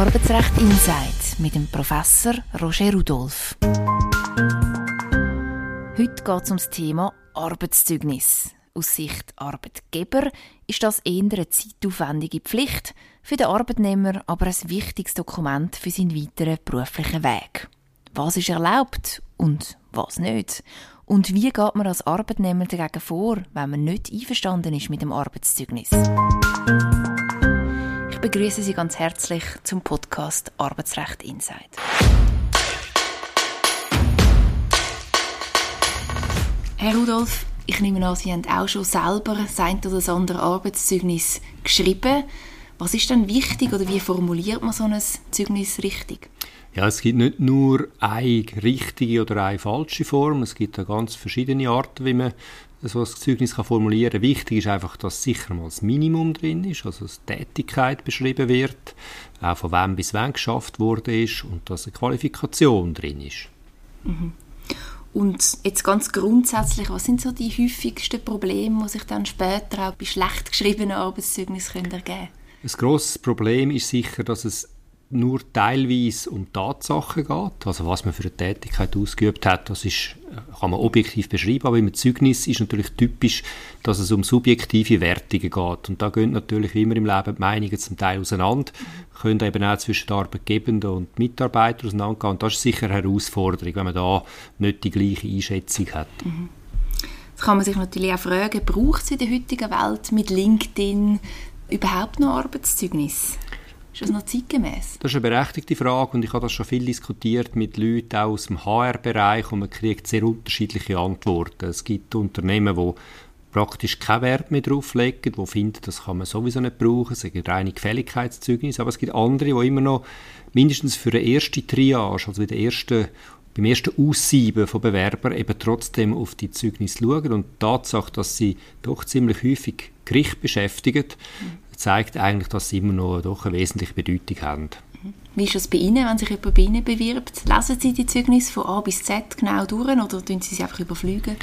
Arbeitsrecht Insight mit dem Professor Roger Rudolph. Heute geht es um das Thema Arbeitszeugnis. Aus Sicht Arbeitgeber ist das eher eine zeitaufwendige Pflicht, für den Arbeitnehmer aber ein wichtiges Dokument für seinen weiteren beruflichen Weg. Was ist erlaubt und was nicht? Und wie geht man als Arbeitnehmer dagegen vor, wenn man nicht einverstanden ist mit dem Arbeitszeugnis? Ich begrüße Sie ganz herzlich zum Podcast Arbeitsrecht Insight. Herr Rudolph, ich nehme an, Sie haben auch schon selber sein oder das andere Arbeitszeugnis geschrieben. Was ist denn wichtig oder wie formuliert man so ein Zeugnis richtig? Ja, es gibt nicht nur eine richtige oder eine falsche Form, es gibt da ganz verschiedene Arten, wie man so ein Zeugnis kann formulieren kann. Wichtig ist einfach, dass sicher mal das Minimum drin ist, also dass die Tätigkeit beschrieben wird, auch von wem bis wann geschafft wurde ist und dass eine Qualifikation drin ist. Mhm. Und jetzt ganz grundsätzlich, was sind so die häufigsten Probleme, die sich dann später auch bei schlecht geschriebenen Arbeitszeugnissen ergeben können? Ein grosses Problem ist sicher, dass es nur teilweise um Tatsachen geht. Also was man für eine Tätigkeit ausgeübt hat, das ist, kann man objektiv beschreiben, aber im Zeugnis ist natürlich typisch, dass es um subjektive Wertungen geht. Und da gehen natürlich wie immer im Leben die Meinungen zum Teil auseinander, können eben auch zwischen den Arbeitgebenden und Mitarbeitern auseinandergehen. Und das ist sicher eine Herausforderung, wenn man da nicht die gleiche Einschätzung hat. Mhm. Jetzt kann man sich natürlich auch fragen, braucht es in der heutigen Welt mit LinkedIn überhaupt noch Arbeitszeugnis? Ist das noch zeitgemäß? Das ist eine berechtigte Frage und ich habe das schon viel diskutiert mit Leuten auch aus dem HR-Bereich und man kriegt sehr unterschiedliche Antworten. Es gibt Unternehmen, die praktisch keinen Wert mehr drauf legen, die finden, das kann man sowieso nicht brauchen, es gibt reine Gefälligkeitszeugnis, aber es gibt andere, die immer noch mindestens für eine erste Triage, also der erste, beim ersten Aussieben von Bewerbern eben trotzdem auf die Zeugnisse schauen und die Tatsache, dass sie doch ziemlich häufig Gericht beschäftigen, zeigt eigentlich, dass sie immer noch doch eine wesentliche Bedeutung haben. Wie ist das bei Ihnen, wenn sich jemand bei Ihnen bewirbt? Lesen Sie die Zeugnisse von A bis Z genau durch oder tun Sie sie einfach überfliegen?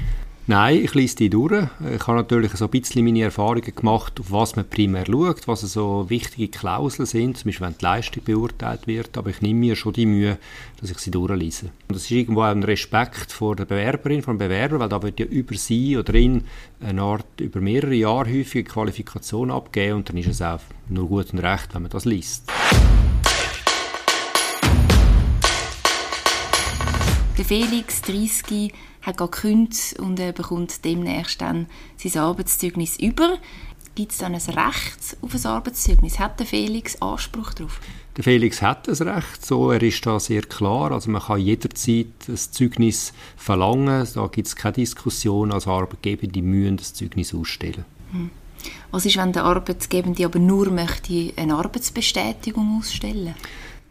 Nein, ich lese die durch. Ich habe natürlich so ein bisschen meine Erfahrungen gemacht, auf was man primär schaut, was so wichtige Klauseln sind, zum Beispiel wenn die Leistung beurteilt wird, aber ich nehme mir schon die Mühe, dass ich sie durchlese. Und das ist irgendwo auch ein Respekt vor der Bewerberin, vor dem Bewerber, weil da wird ja über sie oder ihn eine Art über mehrere Jahre häufige Qualifikation abgeben und dann ist es auch nur gut und recht, wenn man das liest. Der Felix, 30, hat gekündigt und er bekommt demnächst dann sein Arbeitszeugnis über. Gibt es dann ein Recht auf ein Arbeitszeugnis? Hat der Felix Anspruch darauf? Der Felix hat das Recht, so, er ist da sehr klar. Also man kann jederzeit das Zeugnis verlangen, da gibt es keine Diskussion. Als Arbeitgebende müssen das Zeugnis ausstellen. Hm. Was ist, wenn der Arbeitgebende aber nur möchte eine Arbeitsbestätigung ausstellen möchte?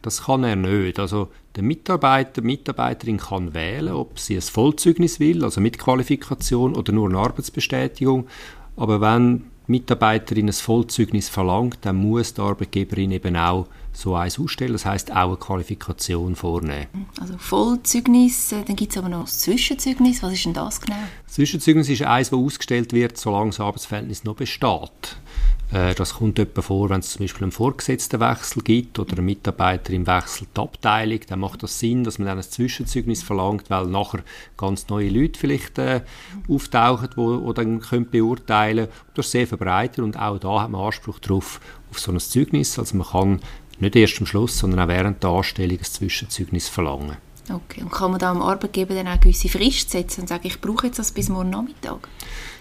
Das kann er nicht. Also der Mitarbeiter, Mitarbeiterin kann wählen, ob sie ein Vollzeugnis will, also mit Qualifikation oder nur eine Arbeitsbestätigung. Aber wenn die Mitarbeiterin ein Vollzeugnis verlangt, dann muss die Arbeitgeberin eben auch so eins ausstellen, das heißt auch eine Qualifikation vornehmen. Also Vollzeugnis, äh, dann gibt es aber noch das Zwischenzeugnis, was ist denn das genau? Das Zwischenzeugnis ist eins, das ausgestellt wird, solange das Arbeitsverhältnis noch besteht. Äh, das kommt etwa vor, wenn es zum Beispiel einen Vorgesetztenwechsel gibt oder ein Mitarbeiter im Wechsel die Abteilung, dann macht das Sinn, dass man dann ein Zwischenzeugnis verlangt, weil nachher ganz neue Leute vielleicht äh, auftauchen, die dann können beurteilen können. Das ist sehr verbreitet und auch da hat man Anspruch darauf, auf so ein Zeugnis. Also man kann nicht erst am Schluss, sondern auch während der Anstellung ein Zwischenzeugnis verlangen. Okay, und kann man da am Arbeitgeber dann auch gewisse Frist setzen und sagen, ich brauche jetzt das bis morgen Nachmittag?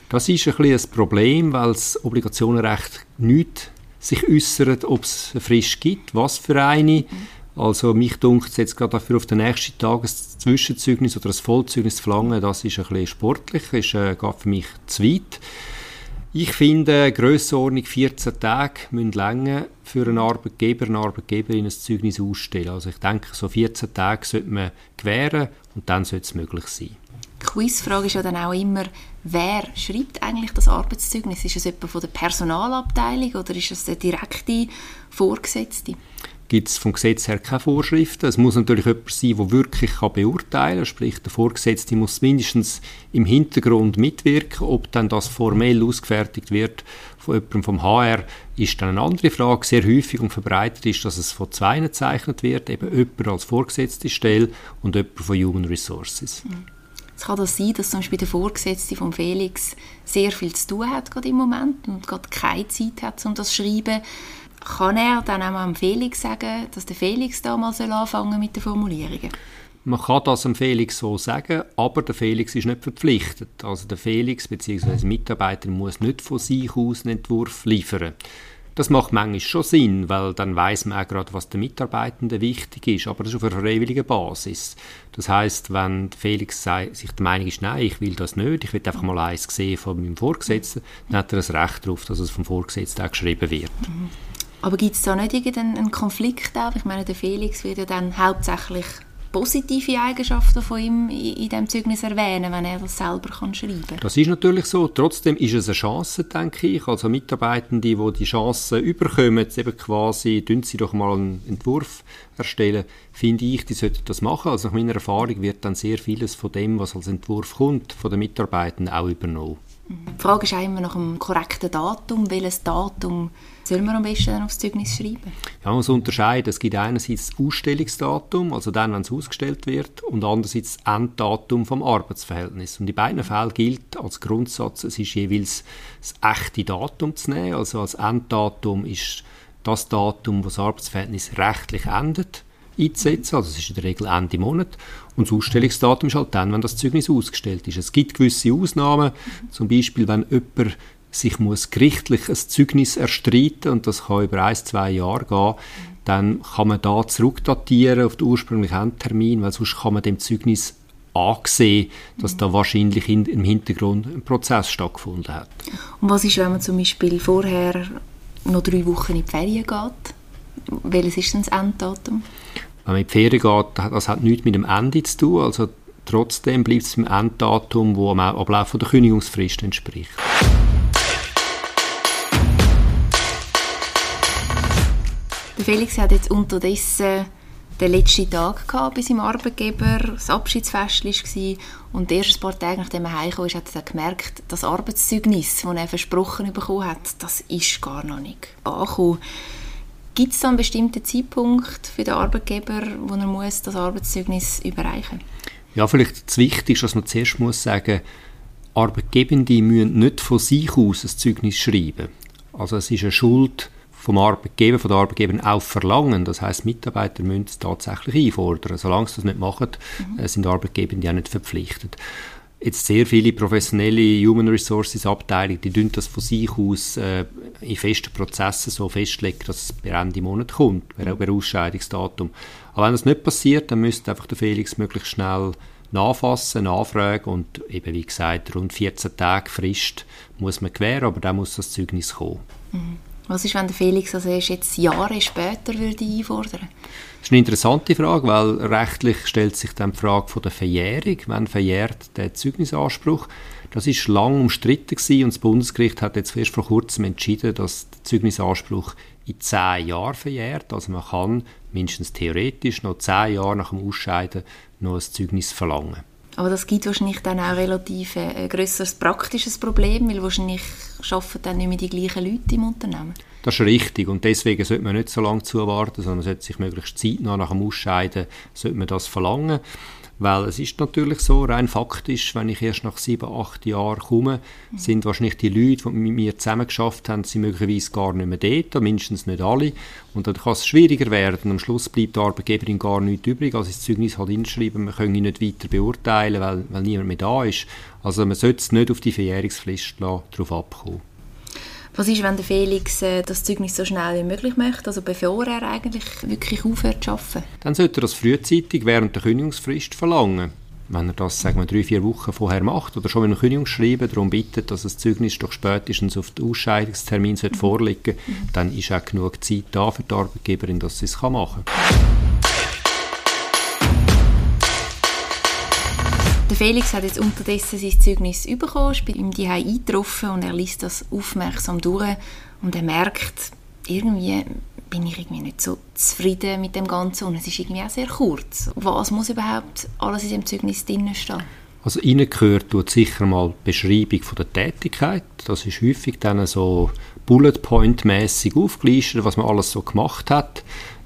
Das ist ein, ein Problem, weil das Obligationenrecht nicht sich äußert, ob es eine Frist gibt, was für eine. Mhm. Also mich dunkelt es jetzt gerade dafür auf den nächsten Tag ein Zwischenzeugnis oder ein Vollzeugnis zu verlangen, das ist ein bisschen sportlich, ist äh, für mich zu weit. Ich finde, Grössenordnung 14 Tage müssen länger für einen Arbeitgeber, eine Arbeitgeberin ein Zeugnis ausstellen. Also ich denke, so 14 Tage sollte man gewähren und dann sollte es möglich sein. Die Quizfrage ist ja dann auch immer, wer schreibt eigentlich das Arbeitszeugnis? Ist es jemand von der Personalabteilung oder ist es der direkte Vorgesetzte? Gibt es vom Gesetz her keine Vorschriften. Es muss natürlich jemand sein, der wirklich kann beurteilen kann. Sprich, der Vorgesetzte muss mindestens im Hintergrund mitwirken. Ob dann das formell ausgefertigt wird von jemandem vom HR, ist dann eine andere Frage. Sehr häufig und verbreitet ist, dass es von zwei gezeichnet wird. Eben jemand als vorgesetzte Stelle und jemand von Human Resources. Mhm. Es kann das sein, dass zum Beispiel der Vorgesetzte von Felix sehr viel zu tun hat gerade im Moment und gerade keine Zeit hat, um das zu schreiben kann er dann auch mal Felix sagen, dass der Felix da mal anfangen mit den Formulierungen? Man kann das dem Felix so sagen, aber der Felix ist nicht verpflichtet. Also der Felix bzw. Mitarbeiter muss nicht von sich aus einen Entwurf liefern. Das macht manchmal schon Sinn, weil dann weiß man auch gerade, was der Mitarbeitenden wichtig ist, aber das ist auf einer freiwilligen Basis. Das heißt, wenn Felix sich der Meinung ist, nein, ich will das nicht, ich will einfach mal eins sehen von meinem Vorgesetzten, dann hat er das Recht darauf, dass es vom Vorgesetzten auch geschrieben wird. Mhm. Aber gibt es da nicht irgendeinen Konflikt auch? Ich meine, der Felix wird ja dann hauptsächlich positive Eigenschaften von ihm in diesem Zeugnis erwähnen, wenn er das selber kann schreiben kann. Das ist natürlich so. Trotzdem ist es eine Chance, denke ich. Also Mitarbeitende, die die Chance überkommen, eben quasi, tun sie doch mal einen Entwurf erstellen, finde ich, die sollten das machen. Also nach meiner Erfahrung wird dann sehr vieles von dem, was als Entwurf kommt, von den Mitarbeitenden auch übernommen. Die Frage ist auch immer nach einem korrekten Datum. Welches Datum soll man am besten aufs Zeugnis schreiben? Ja, man muss unterscheiden. Es gibt einerseits das Ausstellungsdatum, also dann, wenn es ausgestellt wird, und andererseits das Enddatum vom Arbeitsverhältnis. Und in beiden Fällen gilt als Grundsatz, es ist jeweils das echte Datum zu nehmen. Also als Enddatum ist das Datum, wo das Arbeitsverhältnis rechtlich endet einzusetzen. Also es ist in der Regel Ende Monat. Und das Ausstellungsdatum ist halt dann, wenn das Zeugnis ausgestellt ist. Es gibt gewisse Ausnahmen, zum Beispiel, wenn jemand sich muss gerichtlich ein Zeugnis erstreiten und das kann über ein, zwei Jahre gehen, dann kann man da zurückdatieren auf den ursprünglichen Endtermin, weil sonst kann man dem Zeugnis angesehen, dass da wahrscheinlich in, im Hintergrund ein Prozess stattgefunden hat. Und was ist, wenn man zum Beispiel vorher noch drei Wochen in die Ferien geht? Welches ist denn das Enddatum? Wenn man in die Ferien geht, das hat nichts mit dem Ende zu tun. Also trotzdem bleibt es im Enddatum, wo am Ablauf der Kündigungsfrist entspricht. Der Felix hat jetzt unterdessen den letzten Tag gehabt bei seinem Arbeitgeber, das Abschiedsfest war und die ersten paar Tage, nachdem er heimgekommen ist, hat er gemerkt, das Arbeitszeugnis, das er versprochen bekommen hat, das ist gar noch nicht angekommen. Gibt es da einen bestimmten Zeitpunkt für den Arbeitgeber, wo er muss das Arbeitszeugnis überreichen muss? Ja, vielleicht das Wichtigste, was man zuerst muss sagen, Arbeitgebende müssen nicht von sich aus ein Zeugnis schreiben. Also es ist eine Schuld vom Arbeitgeber, von der Arbeitgeberin auch verlangen. Das heißt, Mitarbeiter müssen es tatsächlich einfordern. Solange sie das nicht machen, mhm. sind Arbeitgeber auch nicht verpflichtet jetzt sehr viele professionelle Human Resources Abteilungen, die tun das von sich aus äh, in festen Prozessen so festlegen, dass es per Ende Monat kommt, per, per Ausscheidungsdatum. Aber wenn das nicht passiert, dann müsste einfach der Felix möglichst schnell nachfassen, nachfragen und eben wie gesagt, rund 14 Tage Frist muss man gewähren, aber dann muss das Zeugnis kommen. Mhm. Was ist, wenn der Felix also erst jetzt Jahre später würde einfordern Das ist eine interessante Frage, weil rechtlich stellt sich dann die Frage von der Verjährung. Wann verjährt der Zeugnisanspruch? Das ist lang umstritten gewesen und das Bundesgericht hat jetzt erst vor kurzem entschieden, dass der Zeugnisanspruch in zehn Jahren verjährt. Also man kann mindestens theoretisch noch zehn Jahre nach dem Ausscheiden noch ein Zeugnis verlangen. Aber das gibt wahrscheinlich dann auch relativ ein äh, grösseres praktisches Problem, weil wahrscheinlich arbeiten dann nicht mehr die gleichen Leute im Unternehmen. Das ist richtig und deswegen sollte man nicht so lange zuwarten, sondern man sollte sich möglichst zeitnah nach dem Ausscheiden sollte man das verlangen. Weil es ist natürlich so, rein faktisch, wenn ich erst nach sieben, acht Jahren komme, mhm. sind wahrscheinlich die Leute, die mit mir zusammen geschafft haben, sind möglicherweise gar nicht mehr dort, mindestens nicht alle. Und dann kann es schwieriger werden. Am Schluss bleibt der Arbeitgeberin gar nichts übrig, als das Zeugnis halt man können ihn nicht weiter beurteilen, weil, weil niemand mehr da ist. Also man sollte es nicht auf die Verjährungsfrist darauf abkommen. Was ist, wenn der Felix äh, das Zeugnis so schnell wie möglich möchte, also bevor er eigentlich wirklich aufhört zu arbeiten? Dann sollte er das frühzeitig während der Kündigungsfrist verlangen. Wenn er das, sagen wir, drei, vier Wochen vorher macht oder schon mit einem Kündigungsschreiben darum bittet, dass das Zeugnis doch spätestens auf den Ausscheidungstermin mhm. vorliegen sollte, mhm. dann ist auch genug Zeit da für die Arbeitgeberin, dass sie es machen kann. Der Felix hat jetzt unterdessen sein Zeugnis bekommen, ist bei ihm die eingetroffen und er liest das aufmerksam durch und er merkt, irgendwie bin ich irgendwie nicht so zufrieden mit dem Ganzen und es ist irgendwie auch sehr kurz. Was muss überhaupt alles in dem Zeugnis drin stehen? Also reingehört tut sicher mal die Beschreibung von der Tätigkeit. Das ist häufig dann so Bullet Point mäßig aufgelistet, was man alles so gemacht hat.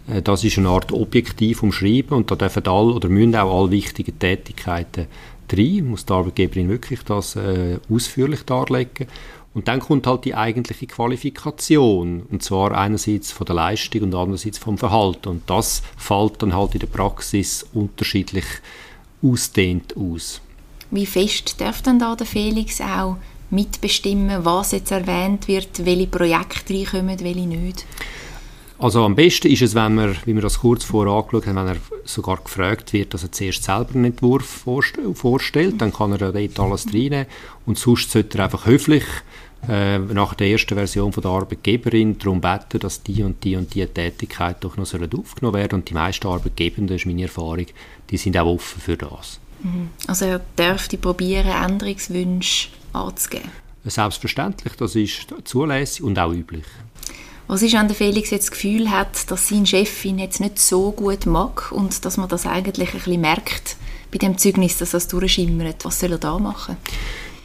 Äh, das ist eine Art Objektiv umschreiben und da dürfen alle oder müssen auch alle wichtigen Tätigkeiten drin. Muss die Arbeitgeberin wirklich das äh, ausführlich darlegen. Und dann kommt halt die eigentliche Qualifikation. Und zwar einerseits von der Leistung und andererseits vom Verhalten. Und das fällt dann halt in der Praxis unterschiedlich ausdehnt aus. Wie fest darf dann da der Felix auch mitbestimmen, was jetzt erwähnt wird, welche Projekte reinkommen, welche nicht? Also am besten ist es, wenn man, wie wir das kurz vorher angeschaut haben, wenn er sogar gefragt wird, dass er zuerst selber einen Entwurf vorstellt, dann kann er ja dort alles reinnehmen und sonst sollte er einfach höflich äh, nach der ersten Version von der Arbeitgeberin darum beten, dass die und die und die Tätigkeit doch noch aufgenommen werden und die meisten Arbeitgebenden, das ist meine Erfahrung, die sind auch offen für das. Mhm. Also er dürfte probieren, Änderungswünsche anzugeben? Selbstverständlich, das ist zulässig und auch üblich. Was ist, wenn der Felix jetzt das Gefühl hat, dass sein Chef ihn jetzt nicht so gut mag und dass man das eigentlich ein bisschen merkt bei dem Zeugnis, dass das durchschimmert? Was soll er da machen?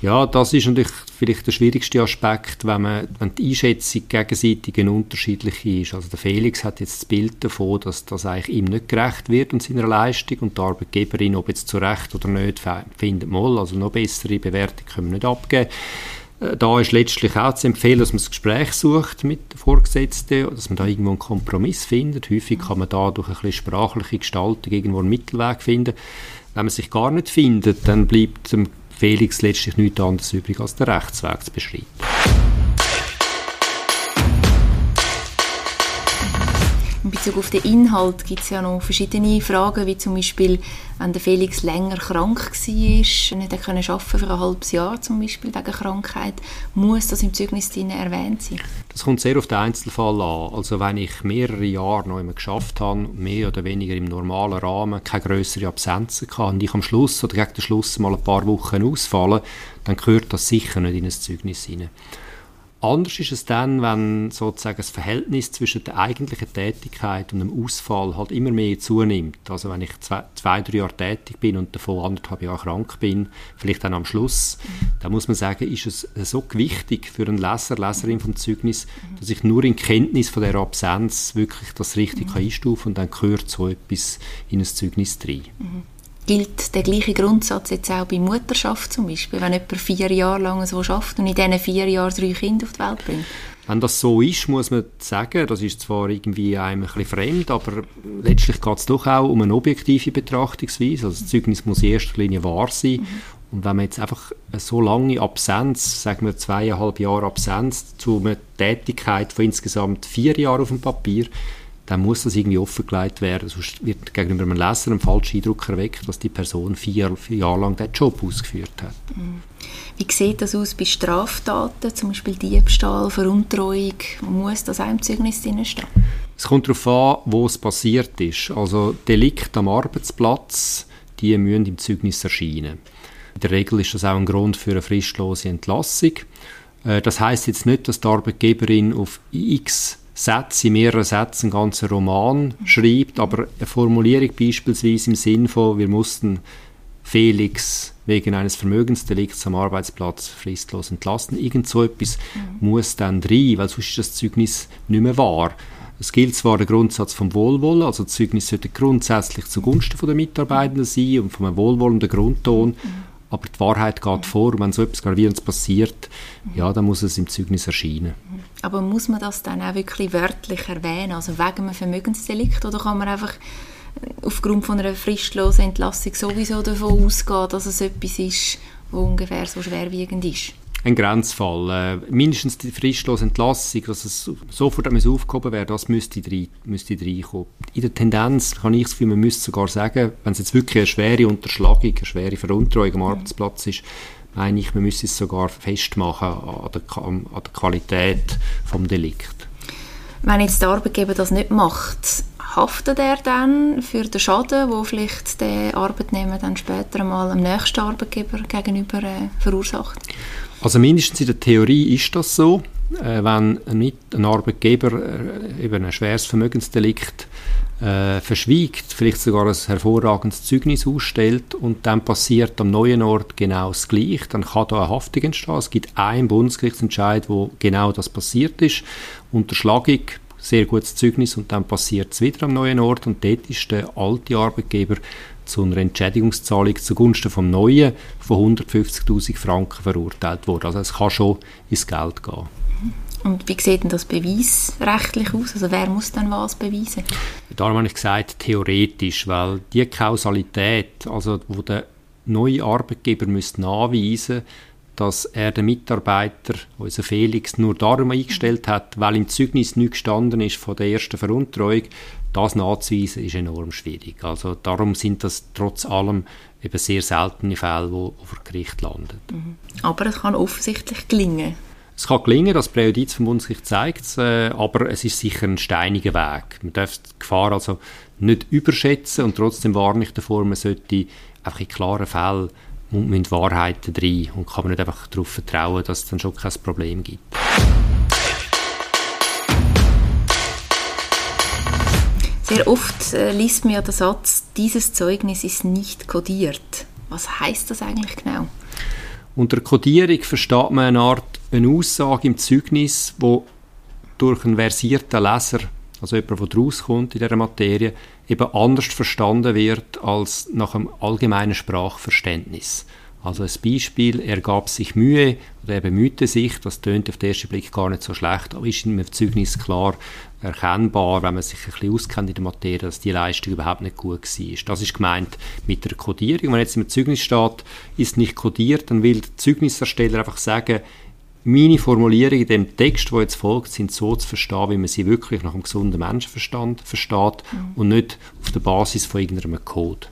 Ja, das ist natürlich vielleicht der schwierigste Aspekt, wenn, man, wenn die Einschätzung gegenseitig eine unterschiedliche ist. Also der Felix hat jetzt das Bild davon, dass das eigentlich ihm nicht gerecht wird und seiner Leistung und die Arbeitgeberin, ob jetzt zu Recht oder nicht, findet mal, also noch bessere Bewertung können wir nicht abgeben. Äh, da ist letztlich auch zu empfehlen, dass man das Gespräch sucht mit den Vorgesetzten, dass man da irgendwo einen Kompromiss findet. Häufig kann man da durch ein bisschen sprachliche Gestaltung irgendwo einen Mittelweg finden. Wenn man sich gar nicht findet, dann bleibt dem Felix letztlich nichts anderes übrig, als den Rechtsweg zu beschreiten. In Bezug auf den Inhalt gibt es ja noch verschiedene Fragen, wie zum Beispiel, wenn der Felix länger krank war, nicht arbeiten konnte für ein halbes Jahr zum Beispiel wegen Krankheit, muss das im Zeugnis erwähnt sein? Das kommt sehr auf den Einzelfall an. Also wenn ich mehrere Jahre noch immer geschafft habe, mehr oder weniger im normalen Rahmen, keine größere Absenzen hatte und ich am Schluss oder gegen den Schluss mal ein paar Wochen ausfallen, dann gehört das sicher nicht in ein Zeugnis hinein. Anders ist es dann, wenn sozusagen das Verhältnis zwischen der eigentlichen Tätigkeit und dem Ausfall halt immer mehr zunimmt. Also wenn ich zwei, zwei drei Jahre tätig bin und davon anderthalb Jahre krank bin, vielleicht dann am Schluss, dann muss man sagen, ist es so wichtig für einen Leser, Leserin vom Zeugnis, dass ich nur in Kenntnis von der Absenz wirklich das richtig mhm. einstufen und dann gehört so etwas in ein Zeugnis rein. Mhm gilt der gleiche Grundsatz jetzt auch bei Mutterschaft zum Beispiel, wenn jemand vier Jahre lang so schafft und in diesen vier Jahren drei Kinder auf die Welt bringt? Wenn das so ist, muss man sagen, das ist zwar irgendwie einem ein bisschen fremd, aber letztlich geht es doch auch um eine objektive Betrachtungsweise. Also das Zeugnis muss in erster Linie wahr sein. Mhm. Und wenn man jetzt einfach so lange Absenz, sagen wir zweieinhalb Jahre Absenz, zu einer Tätigkeit von insgesamt vier Jahren auf dem Papier, dann muss das irgendwie offengelegt werden, sonst wird gegenüber einem Leser ein falscher Eindruck erweckt, dass die Person vier, vier Jahre lang diesen Job ausgeführt hat. Mhm. Wie sieht das aus bei Straftaten, zum Beispiel Diebstahl, Veruntreuung? Muss das auch im Zeugnis stehen? Es kommt darauf an, wo es passiert ist. Also Delikt am Arbeitsplatz, die müssen im Zeugnis erscheinen. In der Regel ist das auch ein Grund für eine fristlose Entlassung. Äh, das heißt jetzt nicht, dass die Arbeitgeberin auf x Sätze, in mehreren Sätzen einen ganzen Roman schreibt, aber eine Formulierung beispielsweise im Sinn von, wir mussten Felix wegen eines Vermögensdelikts am Arbeitsplatz fristlos entlassen. Irgend so etwas mhm. muss dann rein, weil sonst ist das Zeugnis nicht mehr wahr. Es gilt zwar der Grundsatz vom Wohlwollen, also das Zeugnis sollte grundsätzlich zugunsten der Mitarbeitenden sein und vom wohlwollenden Grundton, mhm aber die Wahrheit geht vor und wenn so etwas Gravierendes passiert, ja, dann muss es im Zeugnis erscheinen. Aber muss man das dann auch wirklich wörtlich erwähnen, also wegen einem Vermögensdelikt, oder kann man einfach aufgrund von einer fristlosen Entlassung sowieso davon ausgehen, dass es etwas ist, wo ungefähr so schwerwiegend ist? Ein Grenzfall. Äh, mindestens die fristlose Entlassung, dass es sofort aufgehoben werden das müsste, rein, müsste reinkommen. In der Tendenz kann ich das Gefühl, man müsste sogar sagen, wenn es jetzt wirklich eine schwere Unterschlagung, eine schwere Veruntreuung am Arbeitsplatz ist, meine ich, man müsste es sogar festmachen an der, an der Qualität des Delikts. Wenn jetzt der Arbeitgeber das nicht macht, haftet er dann für den Schaden, wo vielleicht der Arbeitnehmer dann später mal dem nächsten Arbeitgeber gegenüber äh, verursacht? Also mindestens in der Theorie ist das so. äh, wenn ein, ein Arbeitgeber äh, eben ein schweres Vermögensdelikt äh, verschwiegt, vielleicht sogar ein hervorragendes Zeugnis ausstellt und dann passiert am neuen Ort genau das Gleiche, dann kann da eine Haftung entstehen. Es gibt einen Bundesgerichtsentscheid, wo genau das passiert ist. Unterschlagung, sehr gutes Zeugnis und dann passiert es wieder am neuen Ort und dort ist der alte Arbeitgeber zu einer Entschädigungszahlung zugunsten vom Neuen von 150'000 Franken verurteilt worden. Also es kann schon ins Geld gehen. Und wie sieht denn das beweisrechtlich aus? Also wer muss dann was beweisen? Darum habe ich gesagt, theoretisch, weil die Kausalität, also wo der neue Arbeitgeber müsste nachweisen dass er den Mitarbeiter, unser Felix, nur darum eingestellt hat, weil im Zeugnis nicht gestanden ist von der ersten Veruntreuung, das nachzuweisen, ist enorm schwierig. Also darum sind das trotz allem eben sehr seltene Fälle, die vor Gericht landen. Mhm. Aber es kann offensichtlich gelingen. Es kann gelingen, das Präjudiz vom Bundesgericht zeigt es, äh, aber es ist sicher ein steiniger Weg. Man darf die Gefahr also nicht überschätzen und trotzdem warne ich davor, man sollte einfach in klaren Fällen mit Wahrheiten drin und kann man nicht einfach darauf vertrauen, dass es dann schon kein Problem gibt. Sehr oft äh, liest man ja den Satz, dieses Zeugnis ist nicht kodiert. Was heißt das eigentlich genau? Unter Kodierung versteht man eine Art eine Aussage im Zeugnis, wo durch einen versierten Leser, also jemand, der rauskommt in dieser Materie, eben anders verstanden wird als nach einem allgemeinen Sprachverständnis. Also ein Beispiel, er gab sich Mühe oder er bemühte sich, das tönt auf den ersten Blick gar nicht so schlecht, aber ist im Zeugnis klar erkennbar, wenn man sich ein bisschen auskennt in der Materie, dass die Leistung überhaupt nicht gut war. Das ist gemeint mit der Kodierung. Wenn jetzt im Zeugnis steht, ist nicht kodiert, dann will der Zeugnisersteller einfach sagen, meine Formulierungen in dem Text, der jetzt folgt, sind so zu verstehen, wie man sie wirklich nach einem gesunden Menschenverstand versteht mhm. und nicht auf der Basis von irgendeinem Code.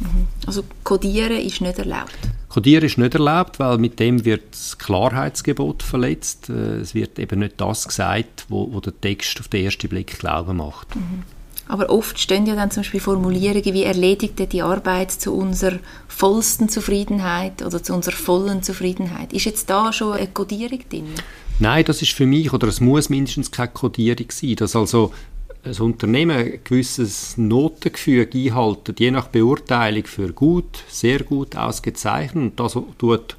Mhm. Also Codieren ist nicht erlaubt? Codieren ist nicht erlaubt, weil mit dem wird das Klarheitsgebot verletzt. Äh, es wird eben nicht das gesagt, wo, wo der Text auf den ersten Blick Glauben macht. Mhm. Aber oft stehen ja dann zum Beispiel Formulierungen wie erledigte die Arbeit zu unserer vollsten Zufriedenheit oder zu unserer vollen Zufriedenheit. Ist jetzt da schon eine Codierung drin? Nein, das ist für mich, oder es muss mindestens keine Codierung sein, dass also ein Unternehmen ein gewisses Notengefüge einhalten, je nach Beurteilung für gut, sehr gut, ausgezeichnet und das tut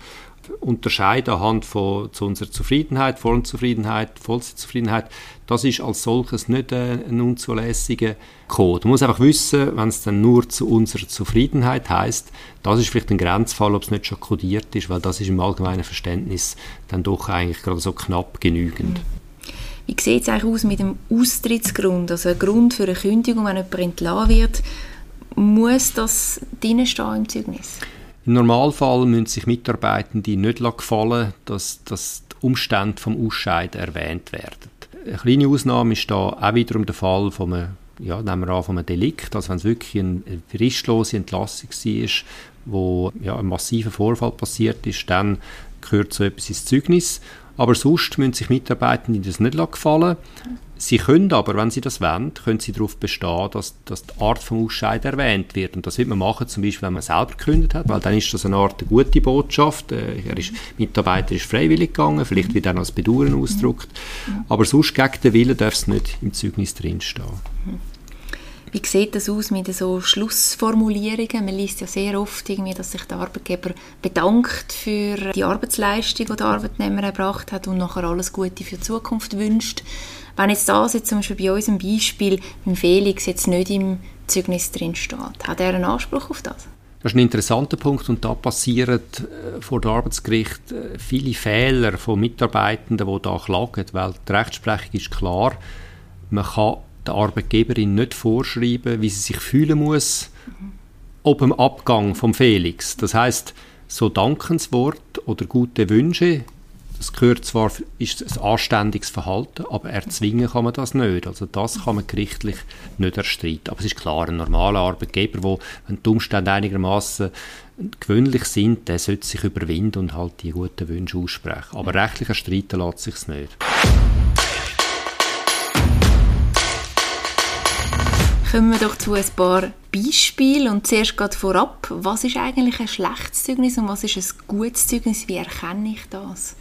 unterscheiden anhand von zu unserer Zufriedenheit, vollen Zufriedenheit, vollste Zufriedenheit, das ist als solches nicht ein unzulässiger Code. Man muss einfach wissen, wenn es dann nur zu unserer Zufriedenheit heißt, das ist vielleicht ein Grenzfall, ob es nicht schon kodiert ist, weil das ist im allgemeinen Verständnis dann doch eigentlich gerade so knapp genügend. Wie sieht es eigentlich aus mit dem Austrittsgrund, also ein Grund für eine Kündigung, wenn jemand entlassen wird, muss das drinstehen im Zeugnis? Im Normalfall müssen sich Mitarbeitende nicht gefallen, dass, dass die Umstände vom Ausscheiden erwähnt werden. Eine kleine Ausnahme ist da auch wiederum der Fall von einem, ja, nehmen wir an, von einem Delikt, also wenn es wirklich eine fristlose Entlassung war, wo ja, ein massiver Vorfall passiert ist, dann gehört so etwas ins Zeugnis. Aber sonst müssen sich Mitarbeitende das nicht gefallen Sie können aber, wenn Sie das wollen, können Sie darauf bestehen, dass, dass die Art vom Ausscheiden erwähnt wird. Und das wird man machen, zum Beispiel, wenn man selber gekündigt hat, weil dann ist das eine Art eine gute Botschaft. Äh, er ist, Mitarbeiter ist freiwillig gegangen, vielleicht wird er als Bedauern ausgedrückt. Aber sonst gegen den Willen darf es nicht im Zeugnis drinstehen. Wie sieht das aus mit so Schlussformulierungen? Man liest ja sehr oft, irgendwie, dass sich der Arbeitgeber bedankt für die Arbeitsleistung, die der Arbeitnehmer erbracht hat und nachher alles Gute für die Zukunft wünscht. Wenn jetzt das jetzt zum Beispiel bei unserem Beispiel mit Felix jetzt nicht im Zeugnis drin steht, hat er einen Anspruch auf das? Das ist ein interessanter Punkt und da passieren äh, vor dem Arbeitsgericht äh, viele Fehler von Mitarbeitenden, die da klagen, weil die Rechtsprechung ist klar, man kann der Arbeitgeberin nicht vorschreiben, wie sie sich fühlen muss, ob dem Abgang vom Felix. Das heißt, so Dankenswort oder gute Wünsche das gehört zwar, ist ein anständiges Verhalten, aber erzwingen kann man das nicht. Also das kann man gerichtlich nicht erstreiten. Aber es ist klar, ein normaler Arbeitgeber, wo, wenn die Umstände einigermaßen gewöhnlich sind, der sollte sich überwinden und halt die guten Wünsche aussprechen. Aber rechtlich erstreiten lässt sich es nicht. Kommen wir doch zu ein paar Beispielen und zuerst gerade vorab, was ist eigentlich ein schlechtes Zeugnis und was ist ein gutes Zeugnis? Wie erkenne ich das?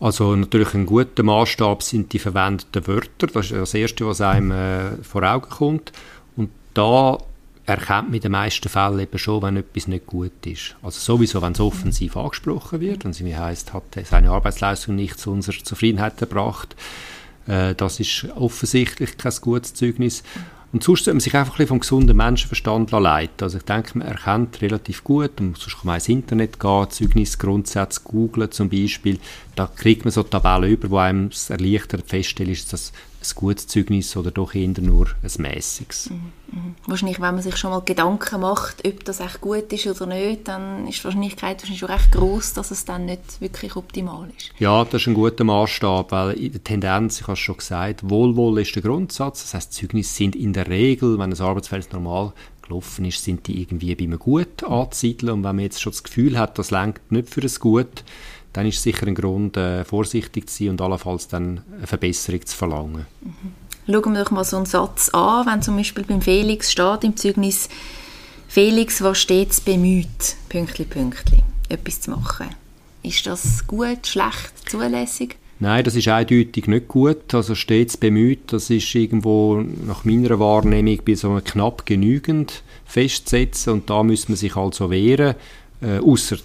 Also natürlich ein guter Maßstab sind die verwendeten Wörter. Das ist das Erste, was einem äh, vor Augen kommt. Und da erkennt man in den meisten Fällen eben schon, wenn etwas nicht gut ist. Also sowieso, wenn es offensiv angesprochen wird und es heißt, hat seine Arbeitsleistung nicht zu unserer Zufriedenheit gebracht, äh, das ist offensichtlich kein gutes Zeugnis. Und sonst sollte man sich einfach ein vom gesunden Menschenverstand leiten. Also ich denke, man erkennt relativ gut, und sonst kann man ins Internet gehen, Zeugnisgrundsätze googlen zum Beispiel, da kriegt man so Tabellen über, wo einem es erleichtert feststellen, ist das ein gutes Zeugnis oder doch eher nur ein mäßiges. Mhm. Mhm. Wahrscheinlich, wenn man sich schon mal Gedanken macht, ob das echt gut ist oder nicht, dann ist die Wahrscheinlichkeit wahrscheinlich schon recht groß, dass es dann nicht wirklich optimal ist. Ja, das ist ein guter Maßstab, weil in der Tendenz, ich habe es schon gesagt, Wohlwohl ist der Grundsatz. Das heißt, Zeugnisse sind in der Regel, wenn ein Arbeitsfeld normal gelaufen ist, sind die irgendwie bei einem Gut anzusiedeln. Und wenn man jetzt schon das Gefühl hat, das lenkt nicht für ein Gut, dann ist sicher ein Grund, äh, vorsichtig zu sein und allenfalls dann eine Verbesserung zu verlangen. Mhm. Schauen wir doch mal so einen Satz an, wenn zum Beispiel beim Felix steht im Zeugnis, Felix war stets bemüht, Pünktli, Pünktli, etwas zu machen. Ist das gut, schlecht, zulässig? Nein, das ist eindeutig nicht gut. Also stets bemüht, das ist irgendwo nach meiner Wahrnehmung bei so einem knapp genügend festsetzen und da muss man sich also wehren, äh, außer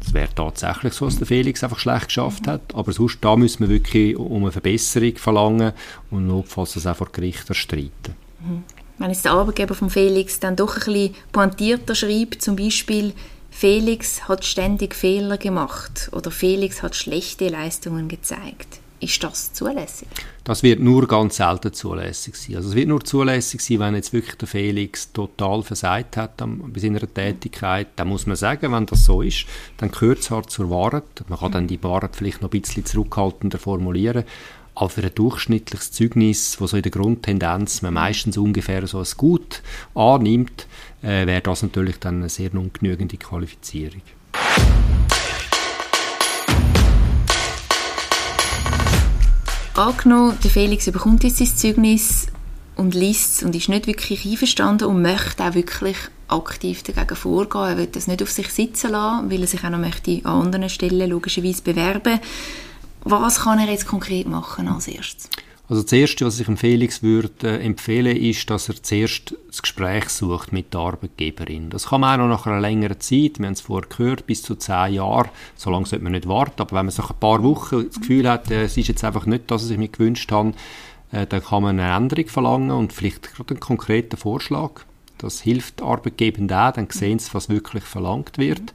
es wäre tatsächlich so, dass der Felix einfach schlecht geschafft hat, aber sonst da müssen wir wirklich um eine Verbesserung verlangen und notfalls das auch vor Gericht erstreiten. Mhm. Wenn jetzt der Arbeitgeber von Felix dann doch ein bisschen pointierter schreibt, zum Beispiel Felix hat ständig Fehler gemacht oder Felix hat schlechte Leistungen gezeigt ist das zulässig? Das wird nur ganz selten zulässig sein. Also es wird nur zulässig sein, wenn jetzt wirklich der Felix total versagt hat bei seiner Tätigkeit. Dann muss man sagen, wenn das so ist, dann gehört es halt zur Wahrheit. Man kann dann die Wahrheit vielleicht noch ein bisschen zurückhaltender formulieren. Aber für ein durchschnittliches Zeugnis, wo so in der Grundtendenz man meistens ungefähr so ein Gut annimmt, äh, wäre das natürlich dann eine sehr ungenügende Qualifizierung. Angenommen, der Felix bekommt jetzt sein Zeugnis und liest es und ist nicht wirklich einverstanden und möchte auch wirklich aktiv dagegen vorgehen. Er will das nicht auf sich sitzen lassen, weil er sich auch noch möchte an anderen Stellen logischerweise bewerben. Was kann er jetzt konkret machen als erstes? Also das Erste, was ich Felix würde äh, empfehlen, ist, dass er zuerst das Gespräch sucht mit der Arbeitgeberin. Das kann man auch noch nach einer längeren Zeit, wir haben es vorher gehört, bis zu zehn Jahren. So lange sollte man nicht warten, aber wenn man nach ein paar Wochen das Gefühl hat, äh, es ist jetzt einfach nicht das, was ich mir gewünscht habe, äh, dann kann man eine Änderung verlangen und vielleicht gerade einen konkreten Vorschlag. Das hilft Arbeitgebenden auch, dann sehen sie, was wirklich verlangt wird.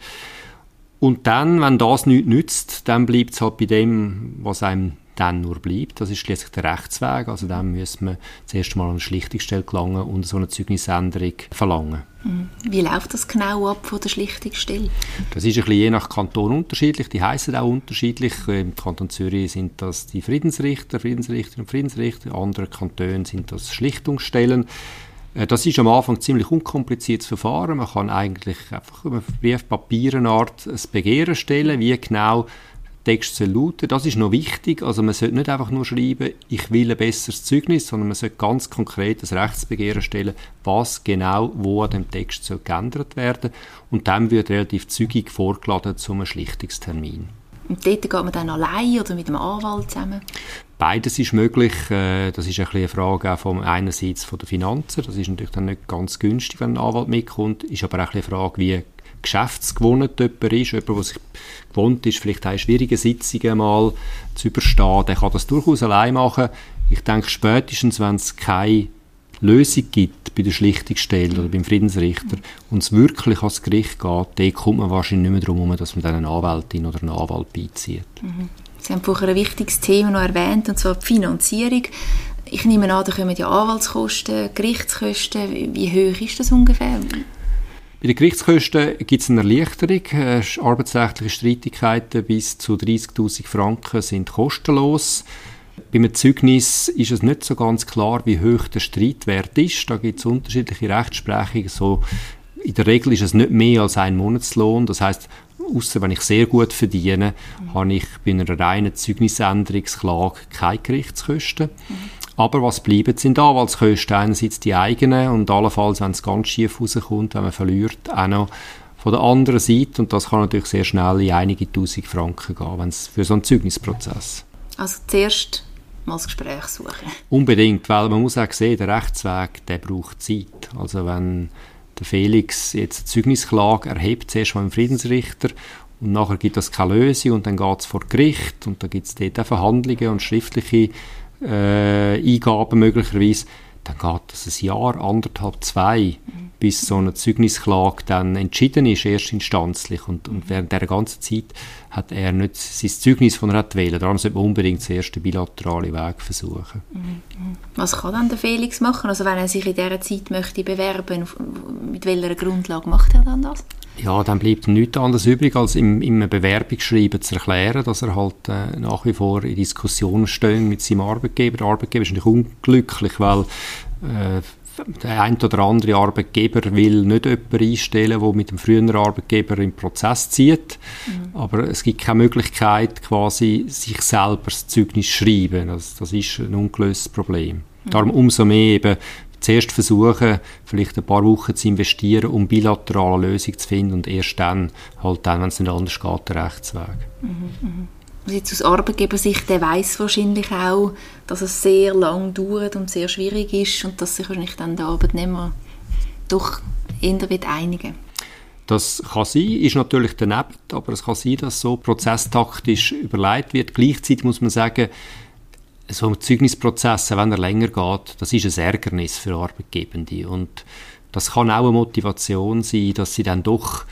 Und dann, wenn das nichts nützt, dann bleibt es halt bei dem, was einem dann nur bleibt. Das ist schließlich der Rechtsweg. Also dann müssen wir zuerst mal an eine Schlichtungsstelle gelangen und so eine Zeugnisänderung verlangen. Mhm. Wie läuft das genau ab von der Schlichtungsstelle? Das ist ein bisschen je nach Kanton unterschiedlich. Die heißen auch unterschiedlich. Im Kanton Zürich sind das die Friedensrichter, Friedensrichterinnen und Friedensrichter. In anderen Kantonen sind das Schlichtungsstellen. Äh, das ist am Anfang ziemlich unkompliziertes Verfahren. Man kann eigentlich einfach über Briefpapierenart ein Begehren stellen, wie genau Text lauten. Das ist noch wichtig. Also man sollte nicht einfach nur schreiben, ich will ein besseres Zeugnis, sondern man sollte ganz konkret das Rechtsbegehren stellen, was genau wo an dem Text soll geändert werden. Und dann wird relativ zügig vorgeladen zum Schlichtungstermin. Und dort geht man dann allein oder mit dem Anwalt zusammen? Beides ist möglich. Äh, das ist ein eine Frage auch vom einerseits von der Finanzen. Das ist natürlich dann nicht ganz günstig, wenn ein Anwalt mitkommt. Ist aber auch eine Frage, wie geschäftsgewohnt jemand ist, jemand, der sich gewohnt ist, vielleicht auch schwierige Sitzungen mal zu überstehen, der kann das durchaus allein machen. Ich denke, spätestens, wenn es keine Lösung gibt bei der Schlichtungsstelle oder beim Friedensrichter und es wirklich ans Gericht geht, dann kommt man wahrscheinlich nicht mehr darum dass man dann eine Anwältin oder einen Anwalt beizieht. Mhm. Sie haben vorher ein wichtiges Thema noch erwähnt, und zwar die Finanzierung. Ich nehme an, da kommen die Anwaltskosten, Gerichtskosten. Wie hoch ist das ungefähr? Bei den Gerichtskosten gibt es eine Erleichterung. Äh, arbeitsrechtliche Streitigkeiten bis zu 30.000 Franken sind kostenlos. Bei einem Zeugnis ist es nicht so ganz klar, wie hoch der Streitwert ist. Da gibt es unterschiedliche Rechtsprechungen. So, in der Regel ist es nicht mehr als ein Monatslohn. Das heißt, außer wenn ich sehr gut verdiene, mhm. habe ich bei einer reinen Zeugnisänderungsklage keine Gerichtskosten. Mhm. Aber was bleibt, sind Anwaltskosten. Einerseits die eigenen und allenfalls, wenn es ganz schief rauskommt, wenn man verliert, auch noch von der anderen Seite und das kann natürlich sehr schnell in einige Tausend Franken gehen, wenn es für so einen Zeugnisprozess. Also zuerst mal das Gespräch suchen. Unbedingt, weil man muss auch sehen, der Rechtsweg, der braucht Zeit. Also wenn der Felix jetzt eine Zeugnisklage erhebt, zuerst mal im Friedensrichter und nachher gibt es keine Lösung und dann geht es vor Gericht und dann gibt es dort Verhandlungen und schriftliche äh, Eingaben möglicherweise, dann geht das ein Jahr, anderthalb, zwei, mhm. Bis so eine Zeugnisklage dann entschieden ist, erstinstanzlich. Und, und während dieser ganzen Zeit hat er nicht sein Zeugnis, das er hat wählen Darum sollte man unbedingt zuerst den bilateralen Weg versuchen. Mhm. Was kann dann der Felix machen? Also wenn er sich in dieser Zeit möchte bewerben, mit welcher Grundlage macht er dann das? Ja, dann bleibt nichts anderes übrig, als im, im Bewerbungsschreiben zu erklären, dass er halt äh, nach wie vor in Diskussionen steht mit seinem Arbeitgeber. Der Arbeitgeber ist natürlich unglücklich, weil äh, der ein oder andere Arbeitgeber will nicht jemanden einstellen, der mit dem früheren Arbeitgeber im Prozess zieht. Mhm. Aber es gibt keine Möglichkeit, quasi sich selber das Zeugnis zu schreiben. Das, das ist ein ungelöstes Problem. Mhm. Darum umso mehr eben zuerst versuchen, vielleicht ein paar Wochen zu investieren, um bilaterale Lösung zu finden und erst dann, halt dann, wenn es nicht anders geht, der Rechtsweg. Mhm, mh. Jetzt aus Arbeitgebersicht, der weiß wahrscheinlich auch, dass es sehr lang dauert und sehr schwierig ist und dass sich wahrscheinlich dann der Arbeitnehmer doch eher wird einigen das kann sein, ist natürlich daneben, aber es kann sein, dass so prozesstaktisch überlegt wird. Gleichzeitig muss man sagen, so Zeugnisprozesse, wenn er länger geht, das ist ein Ärgernis für Arbeitgebende. Und das kann auch eine Motivation sein, dass sie dann doch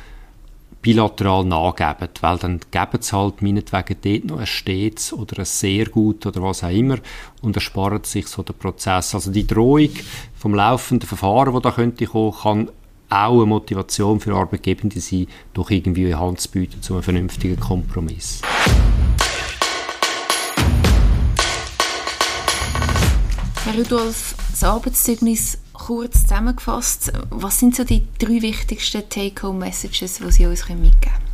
bilateral nachgeben, weil dann geben sie halt meinetwegen dort noch ein stets oder ein sehr gut oder was auch immer und ersparen sich so den Prozess. Also die Drohung vom laufenden Verfahren, das da könnte kommen, kann auch eine Motivation für Arbeitgebende sein, doch irgendwie in Hand zu bieten zu einem vernünftigen Kompromiss. Herr Rudolf, das Arbeitszeugnis kurz zusammengefasst. Was sind so die drei wichtigsten Take-Home-Messages, die Sie uns mitgeben können?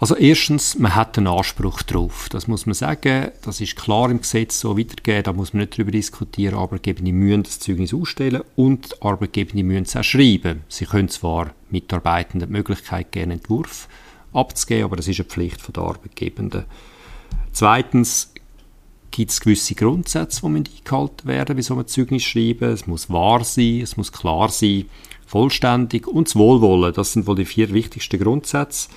Also erstens, man hat einen Anspruch darauf. Das muss man sagen. Das ist klar im Gesetz so weitergegeben. Da muss man nicht darüber diskutieren. Arbeitgeber müssen das Zeugnis ausstellen und Arbeitgeber müssen es auch schreiben. Sie können zwar Mitarbeitenden die Möglichkeit geben, einen Entwurf abzugeben, aber das ist eine Pflicht der Arbeitgebenden. Zweitens, gibt es gewisse Grundsätze, die eingehalten werden wie so ein Zeugnis schreiben. Es muss wahr sein, es muss klar sein, vollständig und das Wohlwollen. Das sind wohl die vier wichtigsten Grundsätze.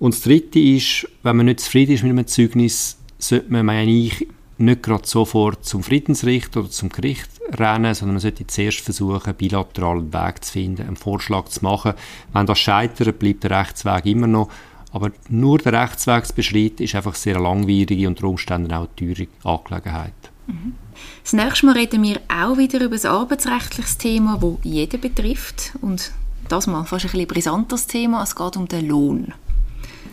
Und das Dritte ist, wenn man nicht zufrieden ist mit einem Zeugnis, sollte man, meine ich, nicht gerade sofort zum Friedensrichter oder zum Gericht rennen, sondern man sollte zuerst versuchen, einen bilateralen Weg zu finden, einen Vorschlag zu machen. Wenn das scheitert, bleibt der Rechtsweg immer noch aber nur der Rechtswegsbeschritt ist einfach sehr langwierige und unter Umständen auch teure Angelegenheit. Mhm. Das nächste Mal reden wir auch wieder über ein arbeitsrechtliches Thema, das jeden betrifft. Und das mal fast ein bisschen brisantes Thema. Es geht um den Lohn.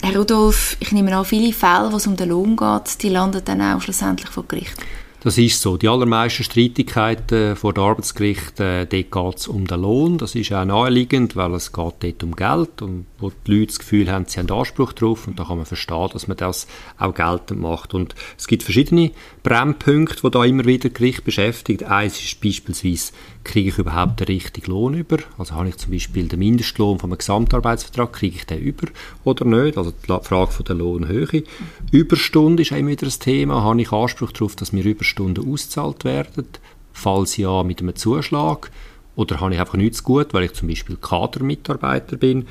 Herr Rudolf, ich nehme an, viele Fälle, wo es um den Lohn geht, die landen dann auch schlussendlich vor Gericht. Das ist so. Die allermeisten Streitigkeiten vor dem Arbeitsgericht, äh, dort geht es um den Lohn. Das ist auch naheliegend, weil es geht dort um Geld und wo die Leute das Gefühl haben, sie haben Anspruch drauf und da kann man verstehen, dass man das auch geltend macht. Und es gibt verschiedene Brennpunkte, die da immer wieder Gericht beschäftigt. Eins ist beispielsweise, kriege ich überhaupt den richtigen Lohn über? Also habe ich zum Beispiel den Mindestlohn vom Gesamtarbeitsvertrag, kriege ich den über oder nicht? Also die Frage von der Lohnhöhe. Überstunde ist immer wieder ein Thema. Habe ich Anspruch darauf, dass mir Überstunden ausgezahlt werden? Falls ja, mit einem Zuschlag. Oder habe ich einfach nichts gut, weil ich zum Beispiel Kadermitarbeiter bin?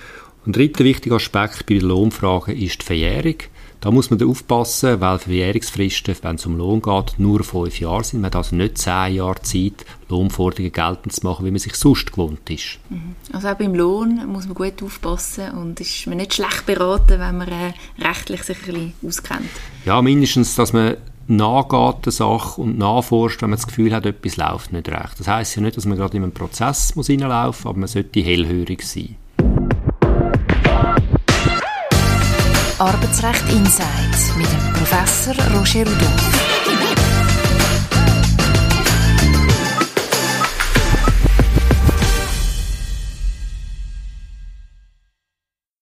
Und der dritte wichtige Aspekt bei der Lohnfrage ist die Verjährung. Da muss man aufpassen, weil Verjährungsfristen, wenn es um Lohn geht, nur fünf Jahre sind. Man hat also nicht zehn Jahre Zeit, Lohnforderungen geltend zu machen, wie man sich sonst gewohnt ist. Mhm. Also auch beim Lohn muss man gut aufpassen und ist man nicht schlecht beraten, wenn man äh, rechtlich sich ein bisschen auskennt. Ja, mindestens, dass man nachgeht der Sache und nachforscht, wenn man das Gefühl hat, etwas läuft nicht recht. Das heisst ja nicht, dass man gerade in einen Prozess muss reinlaufen muss, aber man sollte hellhörig sein. Arbeitsrecht Insight mit dem Professor Roger Rudolph.